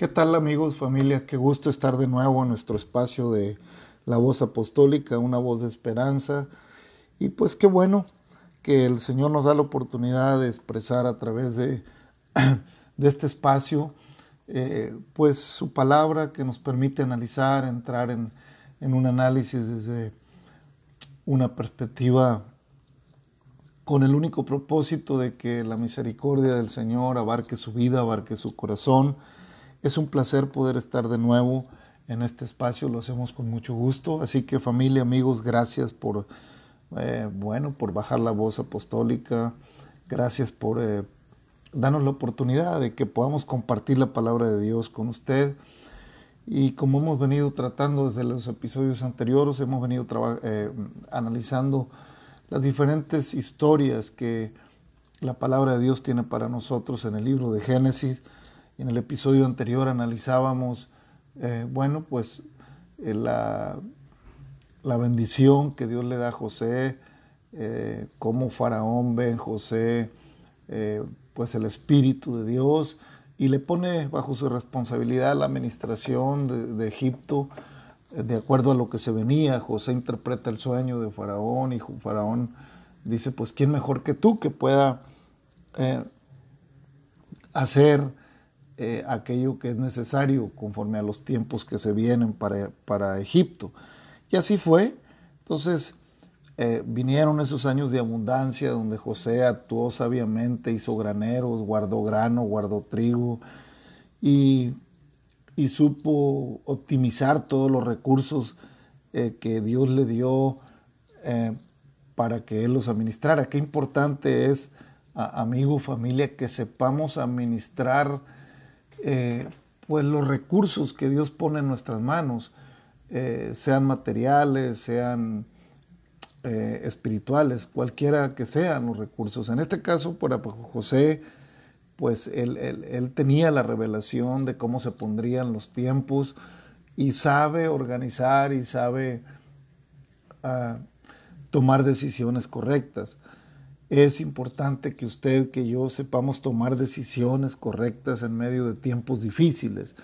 ¿Qué tal amigos, familia? Qué gusto estar de nuevo en nuestro espacio de la voz apostólica, una voz de esperanza. Y pues qué bueno que el Señor nos da la oportunidad de expresar a través de, este espacio, eh, pues su palabra que nos permite analizar, entrar en, en un análisis desde una perspectiva con el único propósito de que la misericordia del Señor abarque su vida, abarque su corazón. Es un placer poder estar de nuevo en este espacio, lo hacemos con mucho gusto. Así que familia, amigos, gracias por, eh, bueno, por bajar la voz apostólica, gracias por eh, darnos la oportunidad de que podamos compartir la palabra de Dios con usted. Y como hemos venido tratando desde los episodios anteriores, hemos venido eh, analizando las diferentes historias que la palabra de Dios tiene para nosotros en el libro de Génesis. En el episodio anterior analizábamos eh, bueno, pues eh, la, la, bendición que Dios le da a José, eh, cómo Faraón ve en José, eh, pues el Espíritu de Dios y le pone bajo su responsabilidad la administración de Egipto de acuerdo a lo que se venía. José interpreta el sueño de Faraón y Faraón dice, pues ¿quién mejor que tú que pueda hacer eh, aquello que es necesario conforme a los tiempos que se vienen para, para Egipto. Y así fue. Entonces eh, vinieron esos años de abundancia donde José actuó sabiamente, hizo graneros, guardó grano, guardó trigo y, y supo optimizar todos los recursos eh, que Dios le dio para que Él los administrara. Qué importante es, amigo, familia, que sepamos administrar eh, pues los recursos que Dios pone en nuestras manos, eh, sean materiales, sean eh, espirituales, cualquiera que sean los recursos. En este caso, por José, pues él, él, tenía la revelación de cómo se pondrían los tiempos y sabe organizar y sabe uh, tomar decisiones correctas. Es importante que usted, que yo sepamos tomar decisiones correctas en medio de tiempos difíciles.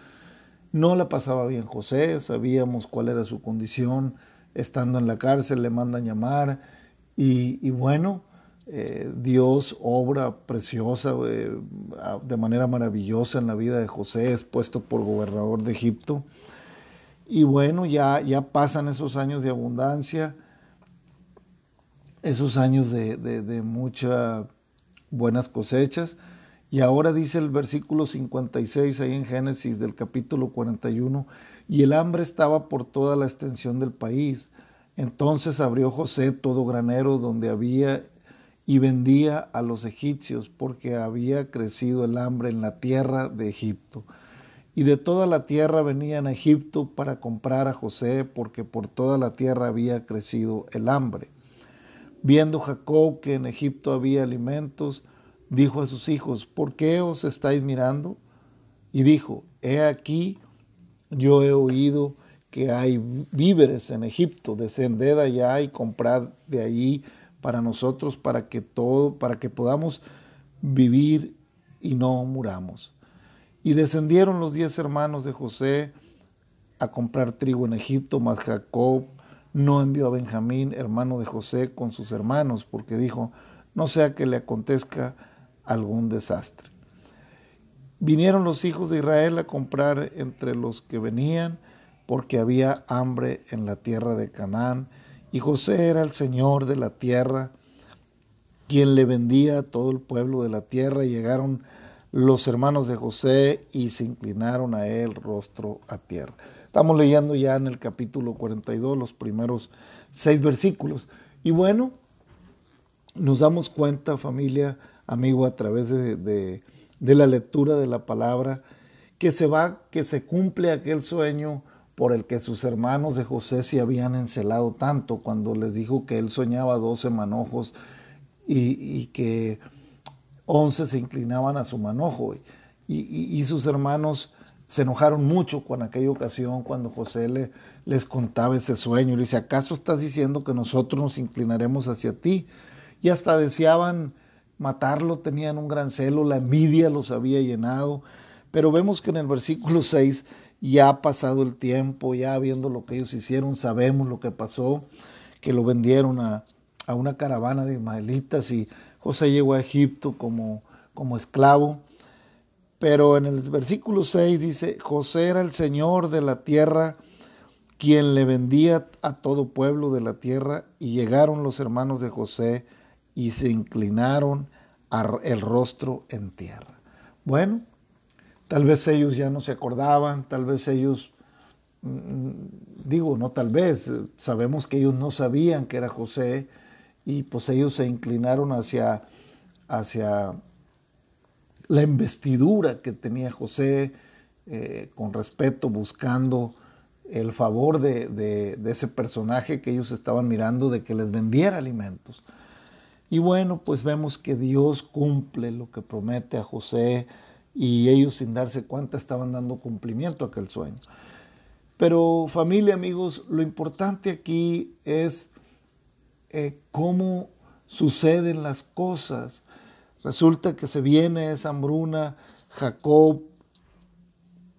No la pasaba bien José, sabíamos cuál era su condición, estando en la cárcel le mandan llamar y, bueno, eh, Dios obra preciosa eh, de manera maravillosa en la vida de José, es puesto por gobernador de Egipto. Y bueno, ya, ya pasan esos años de abundancia esos años de, de, muchas buenas cosechas. Y ahora dice el versículo 56 ahí en Génesis del capítulo 41, y el hambre estaba por toda la extensión del país. Entonces abrió José todo granero donde había y vendía a los egipcios porque había crecido el hambre en la tierra de Egipto. Y de toda la tierra venían a Egipto para comprar a José porque por toda la tierra había crecido el hambre. Viendo Jacob que en Egipto había alimentos, dijo a sus hijos, ¿por qué os estáis mirando? Y dijo, he aquí, yo he oído que hay víveres en Egipto, descended allá y comprad de allí para nosotros, para que todo, para que podamos vivir y no muramos. Y descendieron los diez hermanos de José a comprar trigo en Egipto, mas Jacob no envió a Benjamín, hermano de José, con sus hermanos, porque dijo, no sea que le acontezca algún desastre. Vinieron los hijos de Israel a comprar entre los que venían, porque había hambre en la tierra de Canaán, y José era el Señor de la tierra, quien le vendía a todo el pueblo de la tierra, y llegaron los hermanos de José y se inclinaron a él rostro a tierra. Estamos leyendo ya en el capítulo 42 los primeros seis versículos. Y bueno, nos damos cuenta, familia, amigo, a través de, de, la lectura de la palabra, que se va, que se cumple aquel sueño por el que sus hermanos de José se habían encelado tanto cuando les dijo que él soñaba doce manojos y, que once se inclinaban a su manojo. Y, sus hermanos se enojaron mucho con aquella ocasión cuando José le, les contaba ese sueño. Le dice, ¿acaso estás diciendo que nosotros nos inclinaremos hacia ti? Y hasta deseaban matarlo, tenían un gran celo, la envidia los había llenado. Pero vemos que en el versículo 6 ya ha pasado el tiempo, ya viendo lo que ellos hicieron, sabemos lo que pasó, que lo vendieron a, una caravana de ismaelitas y José llegó a Egipto como, como esclavo. Pero en el versículo 6 dice, José era el Señor de la tierra, quien le vendía a todo pueblo de la tierra, y llegaron los hermanos de José y se inclinaron el rostro en tierra. Bueno, Tal vez ellos ya no se acordaban, tal vez ellos, mm, digo, no tal vez, sabemos que ellos no sabían que era José y pues ellos se inclinaron hacia, hacia la investidura que tenía José eh, con respeto, buscando el favor de, de, ese personaje que ellos estaban mirando de que les vendiera alimentos. Y bueno, pues vemos que Dios cumple lo que promete a José y ellos sin darse cuenta estaban dando cumplimiento a aquel sueño. Pero familia, amigos, lo importante aquí es eh, cómo suceden las cosas. Resulta que se viene esa hambruna, Jacob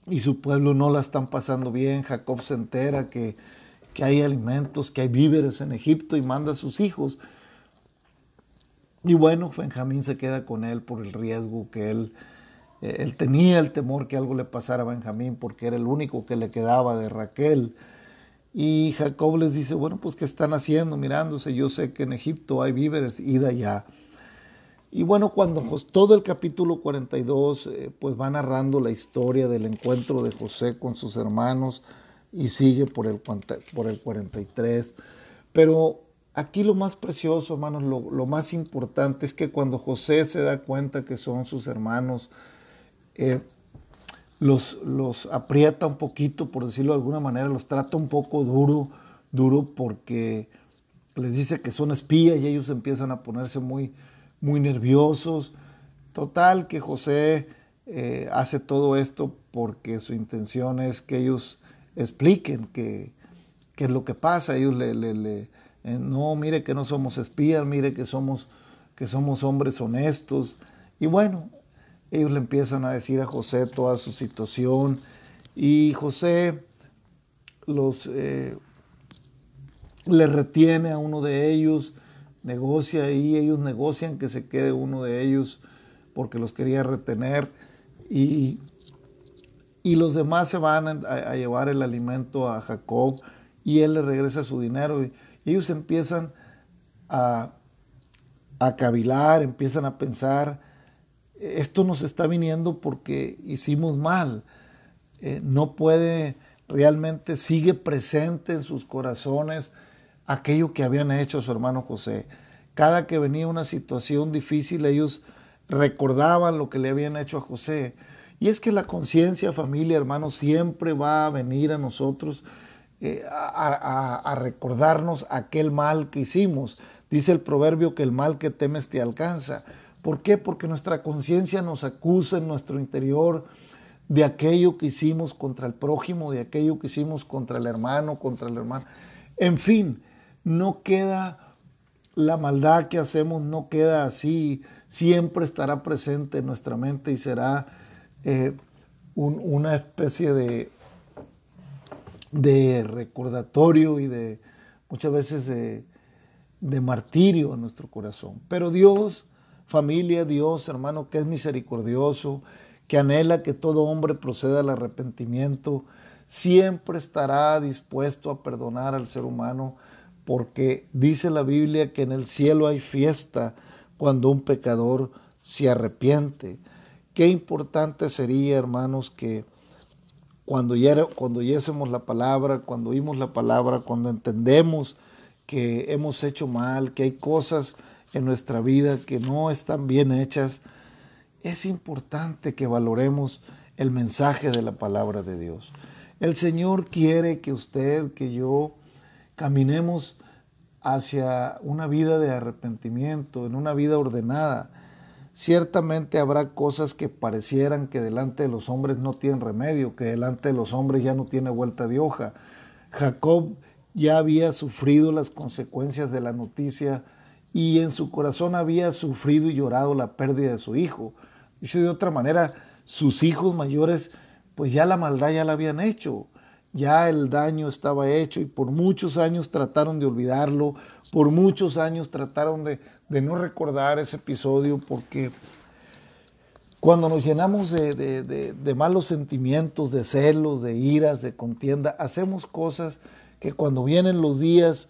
y su pueblo no la están pasando bien, Jacob se entera que, que hay alimentos, que hay víveres en Egipto y manda a sus hijos. Y bueno, Benjamín se queda con él por el riesgo que él eh, él tenía el temor que algo le pasara a Benjamín porque era el único que le quedaba de Raquel. Y Jacob les dice, bueno, pues ¿qué están haciendo? Mirándose, yo sé que en Egipto hay víveres, id allá. Y bueno, cuando todo el capítulo 42 eh, pues va narrando la historia del encuentro de José con sus hermanos y sigue por el, por el 43. Pero aquí lo más precioso, hermanos, lo, lo más importante es que cuando José se da cuenta que son sus hermanos, eh, los, los aprieta un poquito, por decirlo de alguna manera, los trata un poco duro, duro porque les dice que son espías y ellos empiezan a ponerse muy, muy nerviosos. Total, que José eh, hace todo esto porque su intención es que ellos expliquen qué, es lo que pasa. Ellos le, le, eh, no, mire que no somos espías, mire que somos, que somos hombres honestos. Y bueno, ellos le empiezan a decir a José toda su situación y José los eh, le retiene a uno de ellos, negocia y ellos negocian que se quede uno de ellos porque los quería retener y, y los demás se van a, llevar el alimento a Jacob y él le regresa su dinero y ellos empiezan a, a cavilar, empiezan a pensar esto nos está viniendo porque hicimos mal. Eh, no puede, realmente sigue presente en sus corazones aquello que habían hecho a su hermano José. Cada que venía una situación difícil, ellos recordaban lo que le habían hecho a José. Y es que la conciencia, familia, hermano, siempre va a venir a nosotros eh, a recordarnos aquel mal que hicimos. Dice el proverbio que el mal que temes te alcanza. ¿Por qué? Porque nuestra conciencia nos acusa en nuestro interior de aquello que hicimos contra el prójimo, de aquello que hicimos contra el hermano, contra el hermano. En fin, no queda la maldad que hacemos, no queda así, siempre estará presente en nuestra mente y será eh, una especie de, recordatorio y de muchas veces de, de martirio en nuestro corazón. Pero Dios familia, Dios, hermano, que es misericordioso, que anhela que todo hombre proceda al arrepentimiento, siempre estará dispuesto a perdonar al ser humano, porque dice la Biblia que en el cielo hay fiesta cuando un pecador se arrepiente. Qué importante sería, hermanos, que cuando, cuando oyésemos la palabra, cuando oímos la palabra, cuando entendemos que hemos hecho mal, que hay cosas en nuestra vida que no están bien hechas, es importante que valoremos el mensaje de la palabra de Dios. El Señor quiere que usted, que yo, caminemos hacia una vida de arrepentimiento, en una vida ordenada. Ciertamente habrá cosas que parecieran que delante de los hombres no tienen remedio, que delante de los hombres ya no tiene vuelta de hoja. Jacob ya había sufrido las consecuencias de la noticia y en su corazón había sufrido y llorado la pérdida de su hijo. Dicho de otra manera, sus hijos mayores, pues ya la maldad ya la habían hecho, ya el daño estaba hecho y por muchos años trataron de olvidarlo, por muchos años trataron de, de no recordar ese episodio porque cuando nos llenamos de, de, de, malos sentimientos, de celos, de iras, de contienda, hacemos cosas que cuando vienen los días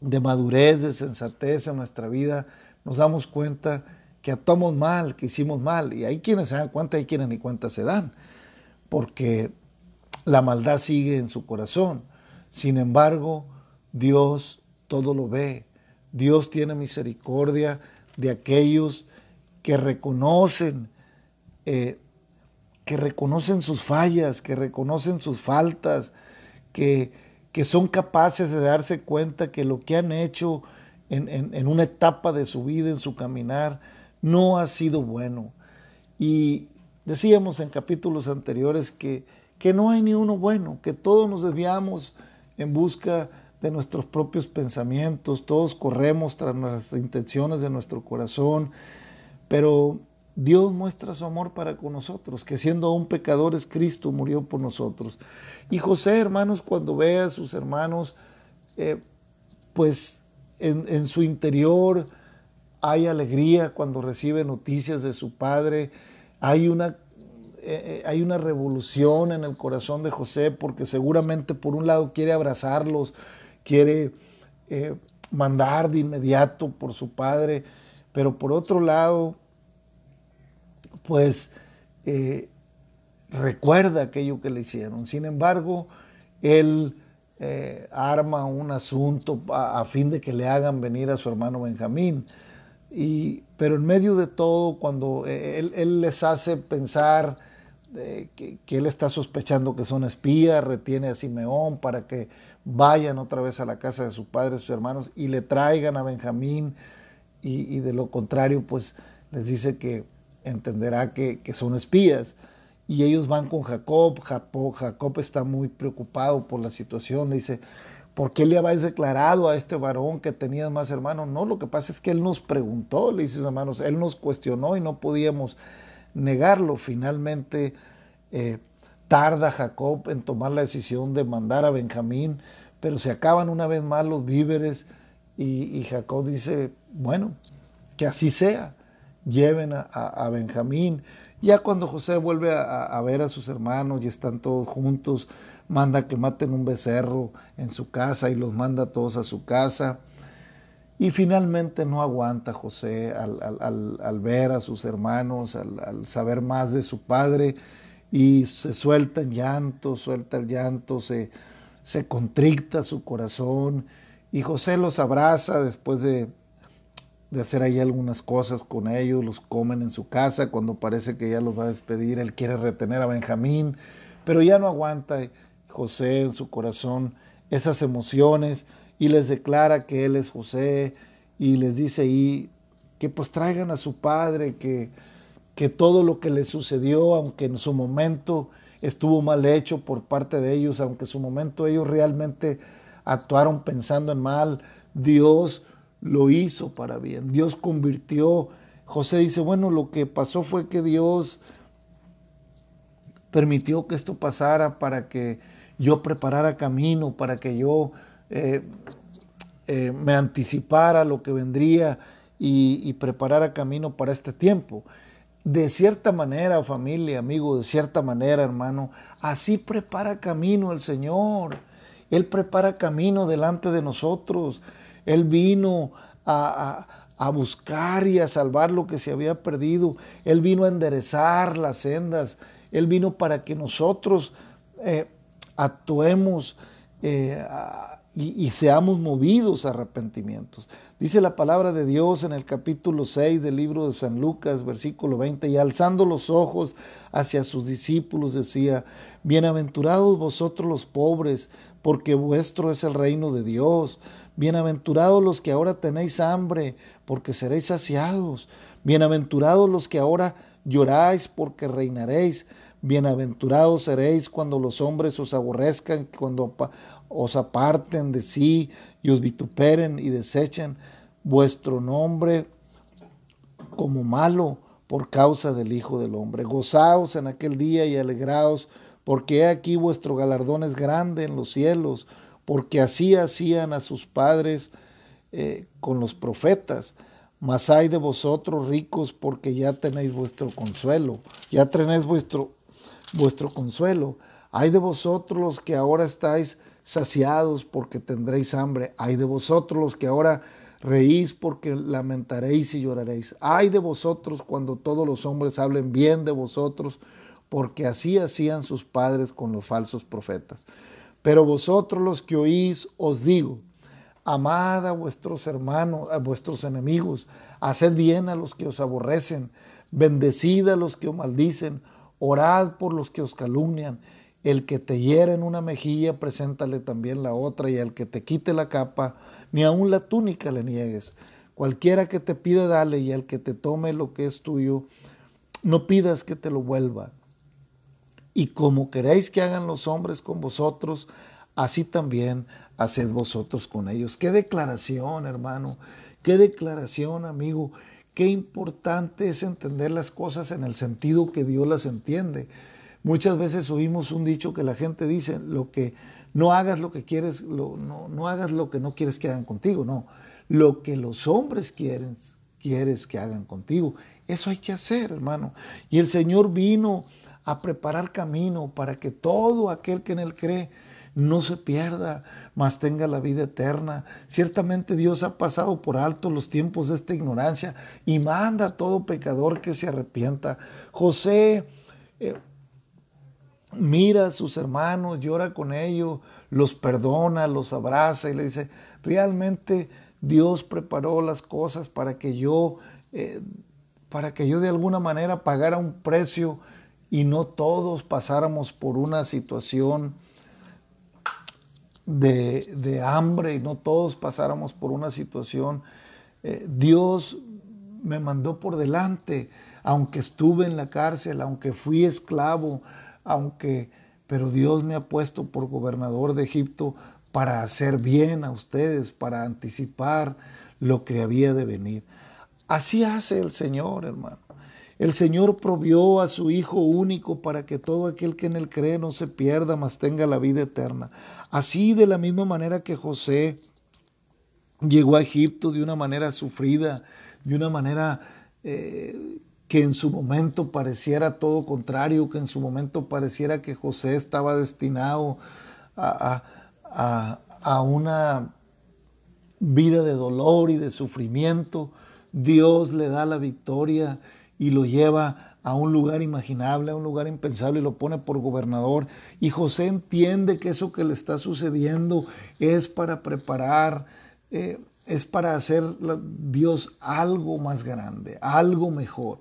de madurez, de sensatez en nuestra vida, nos damos cuenta que actuamos mal, que hicimos mal. Y hay quienes se dan cuenta, hay quienes ni cuenta se dan, porque la maldad sigue en su corazón. Sin embargo, Dios todo lo ve. Dios tiene misericordia de aquellos que reconocen, eh, que reconocen sus fallas, que reconocen sus faltas, que, que, son capaces de darse cuenta que lo que han hecho en, en una etapa de su vida, en su caminar, no ha sido bueno. Y decíamos en capítulos anteriores que, que no hay ni uno bueno, que todos nos desviamos en busca de nuestros propios pensamientos, todos corremos tras las intenciones de nuestro corazón, pero Dios muestra su amor para con nosotros, que siendo aún pecadores, Cristo murió por nosotros. Y José, hermanos, cuando ve a sus hermanos, eh, pues en, en, su interior hay alegría cuando recibe noticias de su padre, hay una, eh, eh, hay una revolución en el corazón de José, porque seguramente por un lado quiere abrazarlos, quiere mandar de inmediato por su padre, pero por otro lado, pues eh, recuerda aquello que le hicieron. Sin embargo, él eh, arma un asunto a, fin de que le hagan venir a su hermano Benjamín. Y, pero en medio de todo, cuando eh, él, les hace pensar que, que, él está sospechando que son espías, retiene a Simeón para que vayan otra vez a la casa de su padre, sus hermanos, y le traigan a Benjamín, y, de lo contrario, pues les dice que, entenderá que, son espías. Y ellos van con Jacob. Jacob. Jacob está muy preocupado por la situación. Le dice, ¿por qué le habéis declarado a este varón que tenías más hermanos? No, lo que pasa es que él nos preguntó, le dice hermanos, él nos cuestionó y no podíamos negarlo. Finalmente eh, tarda Jacob en tomar la decisión de mandar a Benjamín, pero se acaban una vez más los víveres y, Jacob dice, bueno, que así sea lleven a, Benjamín. Ya cuando José vuelve a, ver a sus hermanos y están todos juntos, manda que maten un becerro en su casa y los manda todos a su casa. Y finalmente no aguanta José al, ver a sus hermanos, al, saber más de su padre, y se suelta en llanto, suelta el llanto, se, se contricta su corazón, y José los abraza después de de hacer ahí algunas cosas con ellos, los comen en su casa, cuando parece que ya los va a despedir, él quiere retener a Benjamín, pero ya no aguanta José en su corazón esas emociones y les declara que él es José y les dice ahí que pues traigan a su padre, que, que todo lo que le sucedió, aunque en su momento estuvo mal hecho por parte de ellos, aunque en su momento ellos realmente actuaron pensando en mal, Dios lo hizo para bien. Dios convirtió. José dice, bueno, lo que pasó fue que Dios permitió que esto pasara para que yo preparara camino, para que yo eh, eh, me anticipara lo que vendría y, preparara camino para este tiempo. De cierta manera, familia, amigo, de cierta manera, hermano, así prepara camino el Señor. Él prepara camino delante de nosotros. Él vino a, buscar y a salvar lo que se había perdido. Él vino a enderezar las sendas. Él vino para que nosotros eh, actuemos y, seamos movidos a arrepentimientos. Dice la palabra de Dios en el capítulo 6 del libro de San Lucas, versículo 20, y alzando los ojos hacia sus discípulos decía, bienaventurados vosotros los pobres, porque vuestro es el reino de Dios. Bienaventurados los que ahora tenéis hambre, porque seréis saciados. Bienaventurados los que ahora lloráis, porque reinaréis. Bienaventurados seréis cuando los hombres os aborrezcan, cuando os aparten de sí y os vituperen y desechen vuestro nombre como malo por causa del Hijo del Hombre. Gozaos en aquel día y alegraos, porque he aquí vuestro galardón es grande en los cielos, porque así hacían a sus padres eh, con los profetas. Mas hay de vosotros ricos, porque ya tenéis vuestro consuelo, ya tenéis vuestro, vuestro consuelo. Hay de vosotros los que ahora estáis saciados porque tendréis hambre. Ay de vosotros los que ahora reís porque lamentaréis y lloraréis. Ay de vosotros cuando todos los hombres hablen bien de vosotros, porque así hacían sus padres con los falsos profetas. Pero vosotros los que oís, os digo, amad a vuestros hermanos, a vuestros enemigos, haced bien a los que os aborrecen, bendecid a los que os maldicen, orad por los que os calumnian el que te hiera en una mejilla, preséntale también la otra, y al que te quite la capa, ni aun la túnica le niegues. Cualquiera que te pide, dale, y al que te tome lo que es tuyo, no pidas que te lo vuelva. Y como queréis que hagan los hombres con vosotros, así también haced vosotros con ellos. Qué declaración, hermano, qué declaración, amigo. Qué importante es entender las cosas en el sentido que Dios las entiende. Muchas veces oímos un dicho que la gente dice, lo que no hagas lo que quieres, no, no hagas lo que no quieres que hagan contigo, no. Lo que los hombres quieren, quieres que hagan contigo. Eso hay que hacer, hermano. Y el Señor vino a preparar camino para que todo aquel que en Él cree no se pierda, mas tenga la vida eterna. Ciertamente Dios ha pasado por alto los tiempos de esta ignorancia y manda a todo pecador que se arrepienta. José eh, mira a sus hermanos, llora con ellos, los perdona, los abraza y le dice, realmente Dios preparó las cosas para que yo, eh, para que yo de alguna manera pagara un precio y no todos pasáramos por una situación de, de hambre y no todos pasáramos por una situación. Eh, Dios me mandó por delante, aunque estuve en la cárcel, aunque fui esclavo, aunque, pero Dios me ha puesto por gobernador de Egipto para hacer bien a ustedes, para anticipar lo que había de venir. Así hace el Señor, hermano. El Señor provió a su Hijo único para que todo aquel que en él cree no se pierda, mas tenga la vida eterna. Así de la misma manera que José llegó a Egipto de una manera sufrida, de una manera eh, que en su momento pareciera todo contrario, que en su momento pareciera que José estaba destinado a, una vida de dolor y de sufrimiento, Dios le da la victoria y lo lleva a un lugar imaginable, a un lugar impensable y lo pone por gobernador. Y José entiende que eso que le está sucediendo es para preparar, eh, es para hacer Dios algo más grande, algo mejor.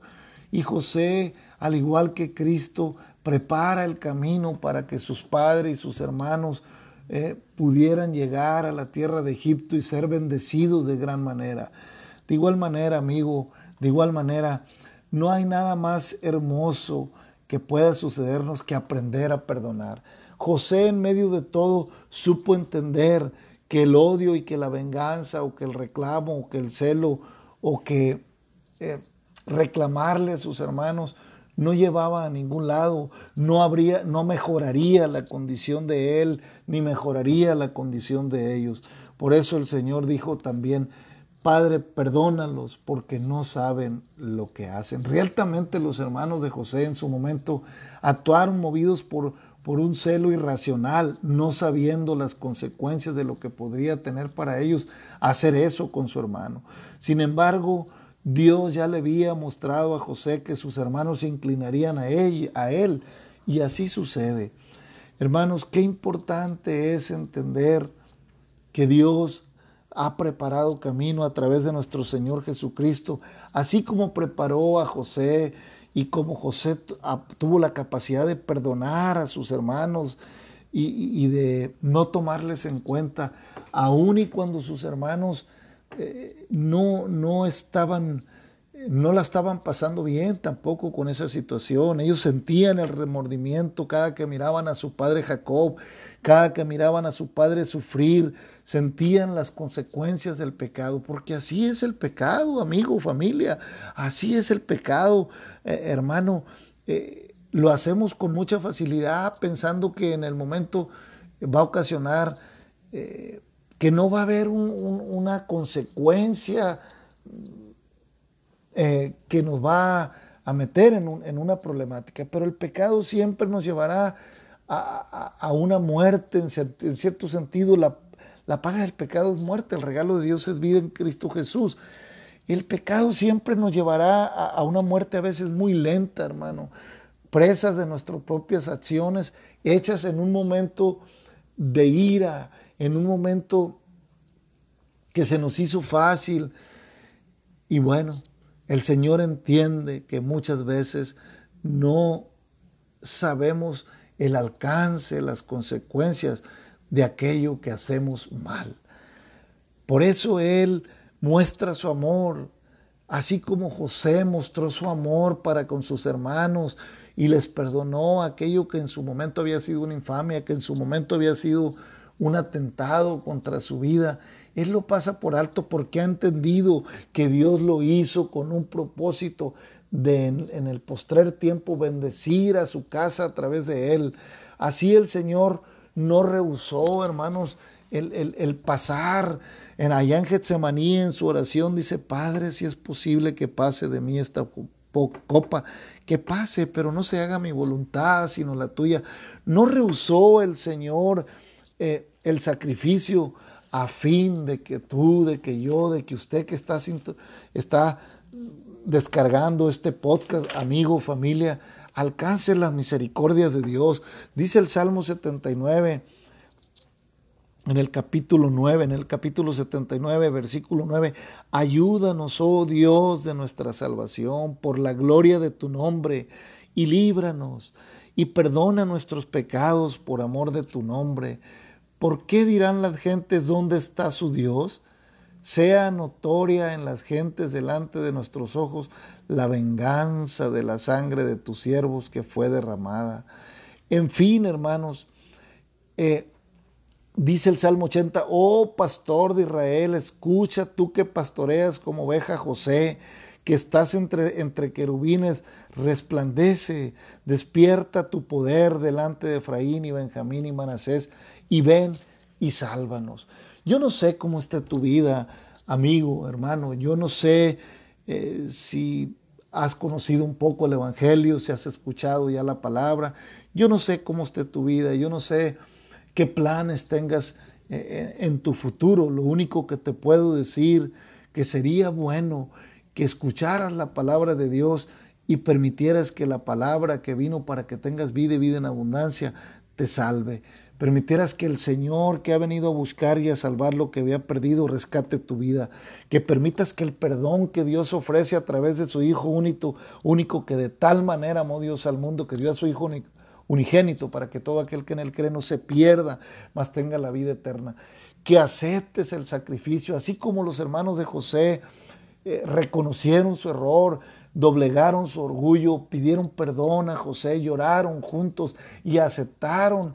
Y José, al igual que Cristo, prepara el camino para que sus padres y sus hermanos eh, pudieran llegar a la tierra de Egipto y ser bendecidos de gran manera. De igual manera, amigo, de igual manera, no hay nada más hermoso que pueda sucedernos que aprender a perdonar. José en medio de todo supo entender que el odio y que la venganza o que el reclamo o que el celo o que eh, reclamarle a sus hermanos no llevaba a ningún lado, no habría, no mejoraría la condición de él, ni mejoraría la condición de ellos. Por eso el Señor dijo también, Padre, perdónalos porque no saben lo que hacen. Realmente los hermanos de José en su momento actuaron movidos por, por un celo irracional, no sabiendo las consecuencias de lo que podría tener para ellos hacer eso con su hermano. Sin embargo, Dios ya le había mostrado a José que sus hermanos se inclinarían a él, a él y así sucede. Hermanos, qué importante es entender que Dios ha preparado camino a través de nuestro Señor Jesucristo, así como preparó a José y como José tuvo la capacidad de perdonar a sus hermanos y, de no tomarles en cuenta, aun y cuando sus hermanos eh, no, no estaban no la estaban pasando bien tampoco con esa situación. Ellos sentían el remordimiento cada que miraban a su padre Jacob, cada que miraban a su padre sufrir, sentían las consecuencias del pecado, porque así es el pecado, amigo, familia, así es el pecado, eh, hermano. Eh, lo hacemos con mucha facilidad pensando que en el momento va a ocasionar eh, que no va a haber una consecuencia que nos va a meter en, una problemática, pero el pecado siempre nos llevará a, una muerte, en, cierto sentido, la, la paga del pecado es muerte, el regalo de Dios es vida en Cristo Jesús. El pecado siempre nos llevará a, una muerte a veces muy lenta, hermano, presas de nuestras propias acciones, hechas en un momento de ira, en un momento que se nos hizo fácil. Y bueno, el Señor entiende que muchas veces no sabemos el alcance, las consecuencias de aquello que hacemos mal. Por eso Él muestra su amor, así como José mostró su amor para con sus hermanos y les perdonó aquello que en su momento había sido una infamia, que en su momento había sido un atentado contra su vida. Él lo pasa por alto porque ha entendido que Dios lo hizo con un propósito de en, el postrer tiempo bendecir a su casa a través de él. Así el Señor no rehusó, hermanos, el, pasar. En allá en Getsemaní, en su oración, dice, Padre, si es posible que pase de mí esta copa, que pase, pero no se haga mi voluntad, sino la tuya. No rehusó el Señor eh, el sacrificio a fin de que tú, de que yo, de que usted que está, está descargando este podcast, amigo, familia, alcance las misericordias de Dios. Dice el Salmo 79 en el capítulo 9, en el capítulo 79, versículo 9, ayúdanos, oh Dios de nuestra salvación, por la gloria de tu nombre, y líbranos, y perdona nuestros pecados por amor de tu nombre ¿Por qué dirán las gentes dónde está su Dios? Sea notoria en las gentes delante de nuestros ojos la venganza de la sangre de tus siervos que fue derramada. En fin, hermanos, eh, dice el Salmo 80, oh pastor de Israel, escucha tú que pastoreas como oveja José, que estás entre, entre querubines, resplandece, despierta tu poder delante de Efraín y Benjamín y Manasés y ven y sálvanos. Yo no sé cómo está tu vida, amigo, hermano. Yo no sé eh, si has conocido un poco el Evangelio, si has escuchado ya la palabra. Yo no sé cómo está tu vida. Yo no sé qué planes tengas eh, en tu futuro. Lo único que te puedo decir que sería bueno que escucharas la palabra de Dios y permitieras que la palabra que vino para que tengas vida y vida en abundancia te salve permitieras que el Señor que ha venido a buscar y a salvar lo que había perdido rescate tu vida, que permitas que el perdón que Dios ofrece a través de su Hijo único, único que de tal manera amó Dios al mundo que dio a su Hijo unigénito para que todo aquel que en él cree no se pierda, mas tenga la vida eterna, que aceptes el sacrificio, así como los hermanos de José eh, reconocieron su error, doblegaron su orgullo, pidieron perdón a José, lloraron juntos y aceptaron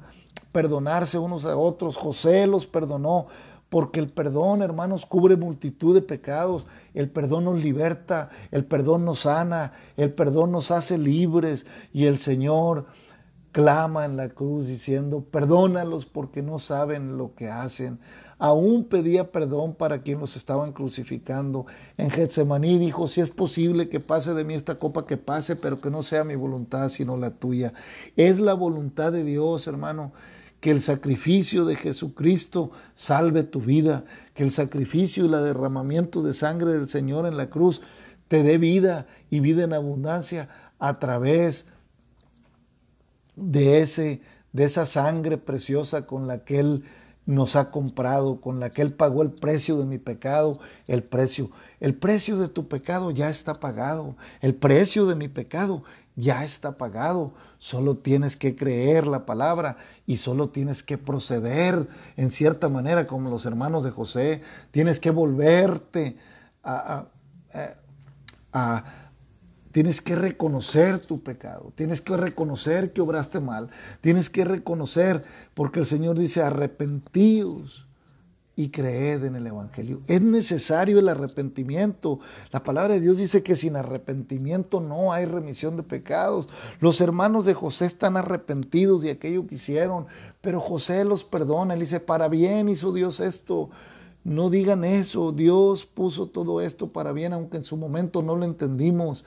perdonarse unos a otros. José los perdonó porque el perdón, hermanos, cubre multitud de pecados. El perdón nos liberta, el perdón nos sana, el perdón nos hace libres y el Señor clama en la cruz diciendo, perdónalos porque no saben lo que hacen. Aún pedía perdón para quien los estaban crucificando. En Getsemaní dijo, si es posible que pase de mí esta copa, que pase, pero que no sea mi voluntad, sino la tuya. Es la voluntad de Dios, hermano que el sacrificio de Jesucristo salve tu vida, que el sacrificio y el derramamiento de sangre del Señor en la cruz te dé vida y vida en abundancia a través de, ese, de esa sangre preciosa con la que Él nos ha comprado, con la que Él pagó el precio de mi pecado, el precio. El precio de tu pecado ya está pagado. El precio de mi pecado ya está pagado. Solo tienes que creer la palabra y solo tienes que proceder en cierta manera como los hermanos de José. Tienes que volverte a, a Tienes que reconocer tu pecado, tienes que reconocer que obraste mal, tienes que reconocer, porque el Señor dice, arrepentíos y creed en el Evangelio. Es necesario el arrepentimiento. La palabra de Dios dice que sin arrepentimiento no hay remisión de pecados. Los hermanos de José están arrepentidos de aquello que hicieron, pero José los perdona. Él dice, para bien hizo Dios esto. No digan eso, Dios puso todo esto para bien, aunque en su momento no lo entendimos.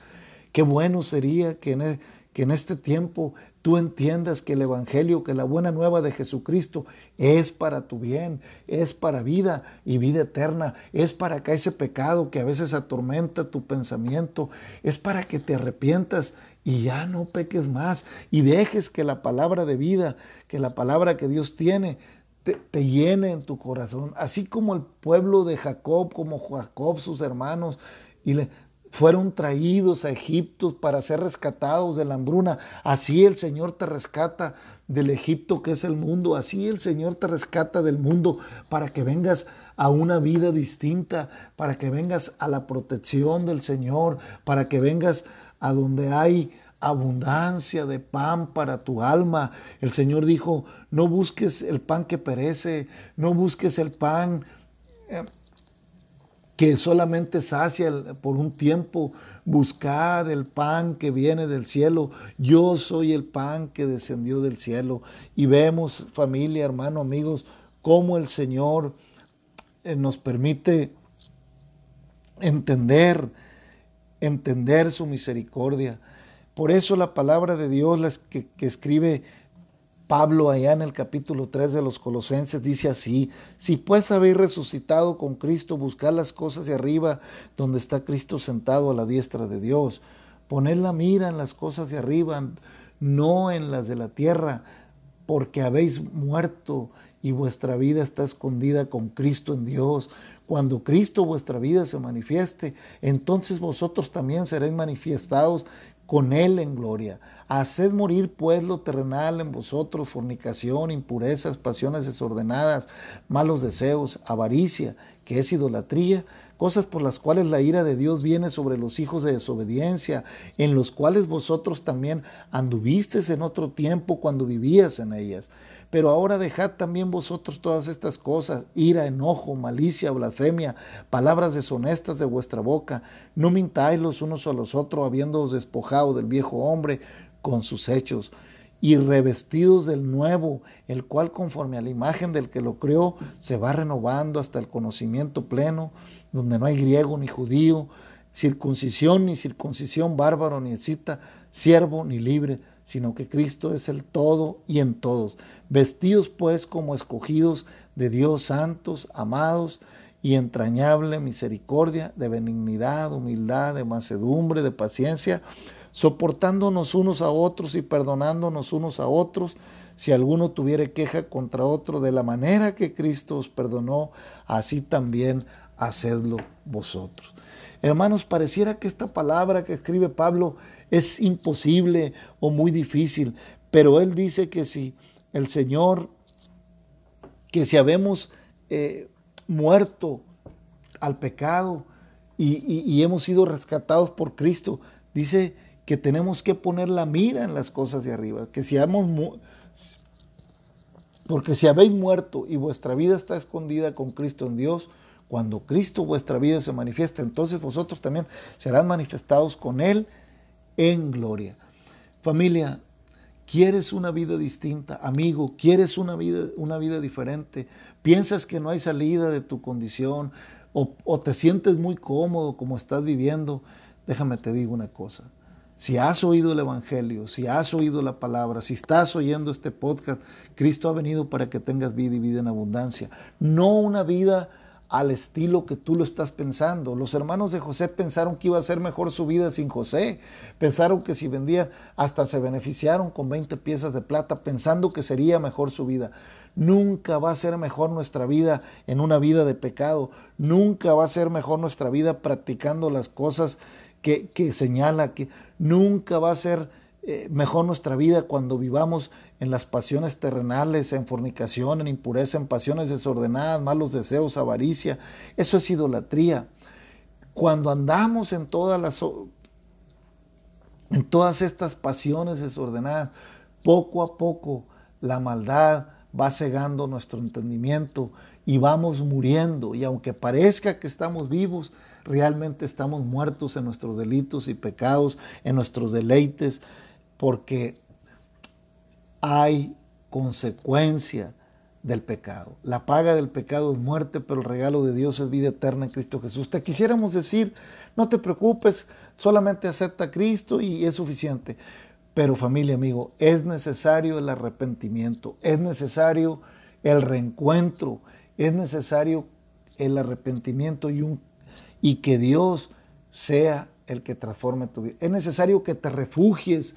Qué bueno sería que en, e, que en este tiempo tú entiendas que el Evangelio, que la buena nueva de Jesucristo es para tu bien, es para vida y vida eterna, es para que ese pecado que a veces atormenta tu pensamiento, es para que te arrepientas y ya no peques más y dejes que la palabra de vida, que la palabra que Dios tiene, te, llene en tu corazón, así como el pueblo de Jacob, como Jacob, sus hermanos, y le, fueron traídos a Egipto para ser rescatados de la hambruna. Así el Señor te rescata del Egipto que es el mundo. Así el Señor te rescata del mundo para que vengas a una vida distinta, para que vengas a la protección del Señor, para que vengas a donde hay abundancia de pan para tu alma. El Señor dijo, no busques el pan que perece, no busques el pan eh, que solamente sacia por un tiempo. Buscad el pan que viene del cielo. Yo soy el pan que descendió del cielo. Y vemos, familia, hermano, amigos, cómo el Señor eh, nos permite entender, entender su misericordia. Por eso la palabra de Dios que, que escribe Pablo allá en el capítulo 3 de los Colosenses dice así, si pues habéis resucitado con Cristo, buscad las cosas de arriba donde está Cristo sentado a la diestra de Dios. Poned la mira en las cosas de arriba, no en las de la tierra, porque habéis muerto y vuestra vida está escondida con Cristo en Dios. Cuando Cristo vuestra vida se manifieste, entonces vosotros también seréis manifestados con Él en gloria. Haced morir pues lo terrenal en vosotros, fornicación, impurezas, pasiones desordenadas, malos deseos, avaricia, que es idolatría, cosas por las cuales la ira de Dios viene sobre los hijos de desobediencia, en los cuales vosotros también anduvisteis en otro tiempo cuando vivías en ellas pero ahora dejad también vosotros todas estas cosas, ira, enojo, malicia, blasfemia, palabras deshonestas de vuestra boca. No mintáis los unos a los otros, habiéndoos despojado del viejo hombre con sus hechos, y revestidos del nuevo, el cual conforme a la imagen del que lo creó, se va renovando hasta el conocimiento pleno, donde no hay griego ni judío, circuncisión ni circuncisión, bárbaro ni cita, siervo ni libre, sino que Cristo es el todo y en todos. Vestidos pues como escogidos de Dios santos, amados y entrañable misericordia, de benignidad, humildad, de macedumbre, de paciencia, soportándonos unos a otros y perdonándonos unos a otros, si alguno tuviere queja contra otro, de la manera que Cristo os perdonó, así también hacedlo vosotros. Hermanos, pareciera que esta palabra que escribe Pablo es imposible o muy difícil, pero él dice que si el Señor, que si habemos eh, muerto al pecado y, hemos sido rescatados por Cristo, dice que tenemos que poner la mira en las cosas de arriba, que si hemos porque si habéis muerto y vuestra vida está escondida con Cristo en Dios, cuando Cristo vuestra vida se manifiesta, entonces vosotros también serán manifestados con Él en gloria. Familia, ¿quieres una vida distinta? Amigo, ¿quieres una vida, una vida diferente? ¿Piensas que no hay salida de tu condición o, o te sientes muy cómodo como estás viviendo? Déjame te digo una cosa. Si has oído el Evangelio, si has oído la palabra, si estás oyendo este podcast, Cristo ha venido para que tengas vida y vida en abundancia. No una vida al estilo que tú lo estás pensando. Los hermanos de José pensaron que iba a ser mejor su vida sin José. Pensaron que si vendían, hasta se beneficiaron con 20 piezas de plata, pensando que sería mejor su vida. Nunca va a ser mejor nuestra vida en una vida de pecado. Nunca va a ser mejor nuestra vida practicando las cosas que, que señala, que nunca va a ser eh, mejor nuestra vida cuando vivamos en las pasiones terrenales, en fornicación, en impureza, en pasiones desordenadas, malos deseos, avaricia. Eso es idolatría. Cuando andamos en todas las en todas estas pasiones desordenadas, poco a poco la maldad va cegando nuestro entendimiento y vamos muriendo. Y aunque parezca que estamos vivos, realmente estamos muertos en nuestros delitos y pecados, en nuestros deleites, porque hay consecuencia del pecado. La paga del pecado es muerte, pero el regalo de Dios es vida eterna en Cristo Jesús. Te quisiéramos decir, no te preocupes, solamente acepta a Cristo y es suficiente. Pero familia, amigo, es necesario el arrepentimiento, es necesario el reencuentro, es necesario el arrepentimiento y, y que Dios sea el que transforme tu vida. Es necesario que te refugies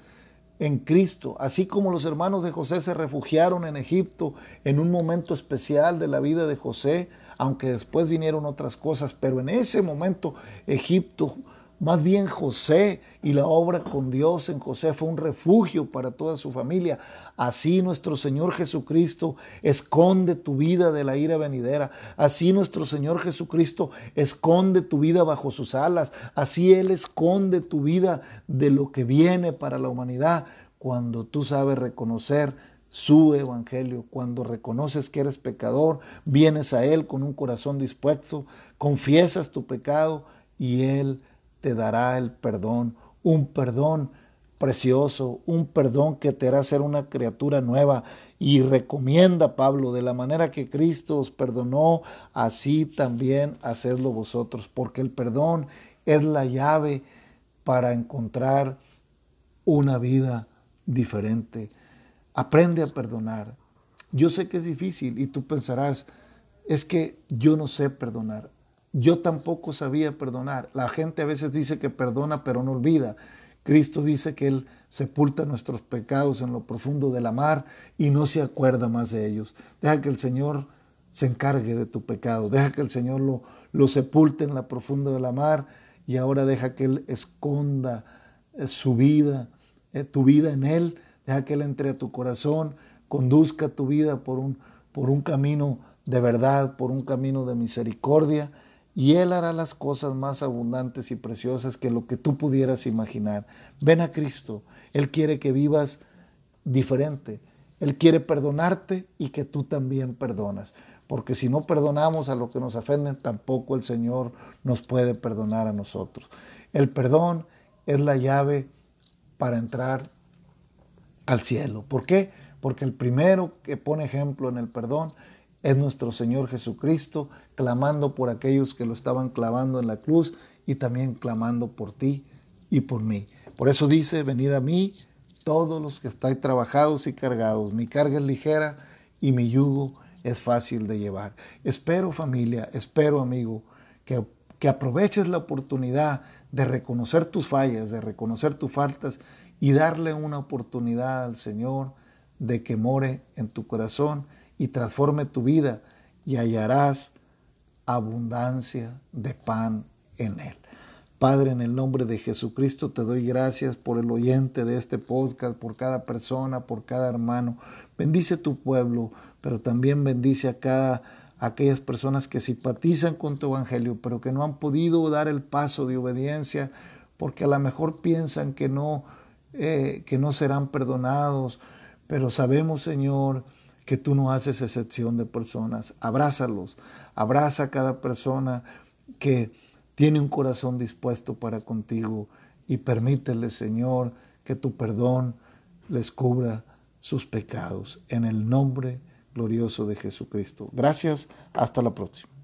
en Cristo, así como los hermanos de José se refugiaron en Egipto en un momento especial de la vida de José, aunque después vinieron otras cosas, pero en ese momento Egipto más bien José y la obra con Dios en José fue un refugio para toda su familia. Así nuestro Señor Jesucristo esconde tu vida de la ira venidera. Así nuestro Señor Jesucristo esconde tu vida bajo sus alas. Así Él esconde tu vida de lo que viene para la humanidad cuando tú sabes reconocer su evangelio, cuando reconoces que eres pecador, vienes a Él con un corazón dispuesto, confiesas tu pecado y Él te dará el perdón, un perdón precioso, un perdón que te hará ser una criatura nueva. Y recomienda Pablo, de la manera que Cristo os perdonó, así también hacedlo vosotros, porque el perdón es la llave para encontrar una vida diferente. Aprende a perdonar. Yo sé que es difícil y tú pensarás, es que yo no sé perdonar. Yo tampoco sabía perdonar. La gente a veces dice que perdona pero no olvida. Cristo dice que Él sepulta nuestros pecados en lo profundo de la mar y no se acuerda más de ellos. Deja que el Señor se encargue de tu pecado. Deja que el Señor lo, lo sepulte en la profunda de la mar y ahora deja que Él esconda eh, su vida, eh, tu vida en Él. Deja que Él entre a tu corazón, conduzca tu vida por un, por un camino de verdad, por un camino de misericordia y Él hará las cosas más abundantes y preciosas que lo que tú pudieras imaginar. Ven a Cristo, Él quiere que vivas diferente, Él quiere perdonarte y que tú también perdonas, porque si no perdonamos a lo que nos ofenden, tampoco el Señor nos puede perdonar a nosotros. El perdón es la llave para entrar al cielo. ¿Por qué? Porque el primero que pone ejemplo en el perdón es nuestro Señor Jesucristo, clamando por aquellos que lo estaban clavando en la cruz y también clamando por ti y por mí. Por eso dice, venid a mí todos los que estáis trabajados y cargados. Mi carga es ligera y mi yugo es fácil de llevar. Espero familia, espero amigo, que, que aproveches la oportunidad de reconocer tus fallas, de reconocer tus faltas y darle una oportunidad al Señor de que more en tu corazón y transforme tu vida y hallarás abundancia de pan en él. Padre, en el nombre de Jesucristo te doy gracias por el oyente de este podcast, por cada persona, por cada hermano. Bendice tu pueblo, pero también bendice a cada aquellas personas que simpatizan con tu evangelio, pero que no han podido dar el paso de obediencia porque a lo mejor piensan que no eh, que no serán perdonados, pero sabemos, Señor, que tú no haces excepción de personas. Abrázalos, abraza a cada persona que tiene un corazón dispuesto para contigo y permítele, Señor, que tu perdón les cubra sus pecados. En el nombre glorioso de Jesucristo. Gracias, hasta la próxima.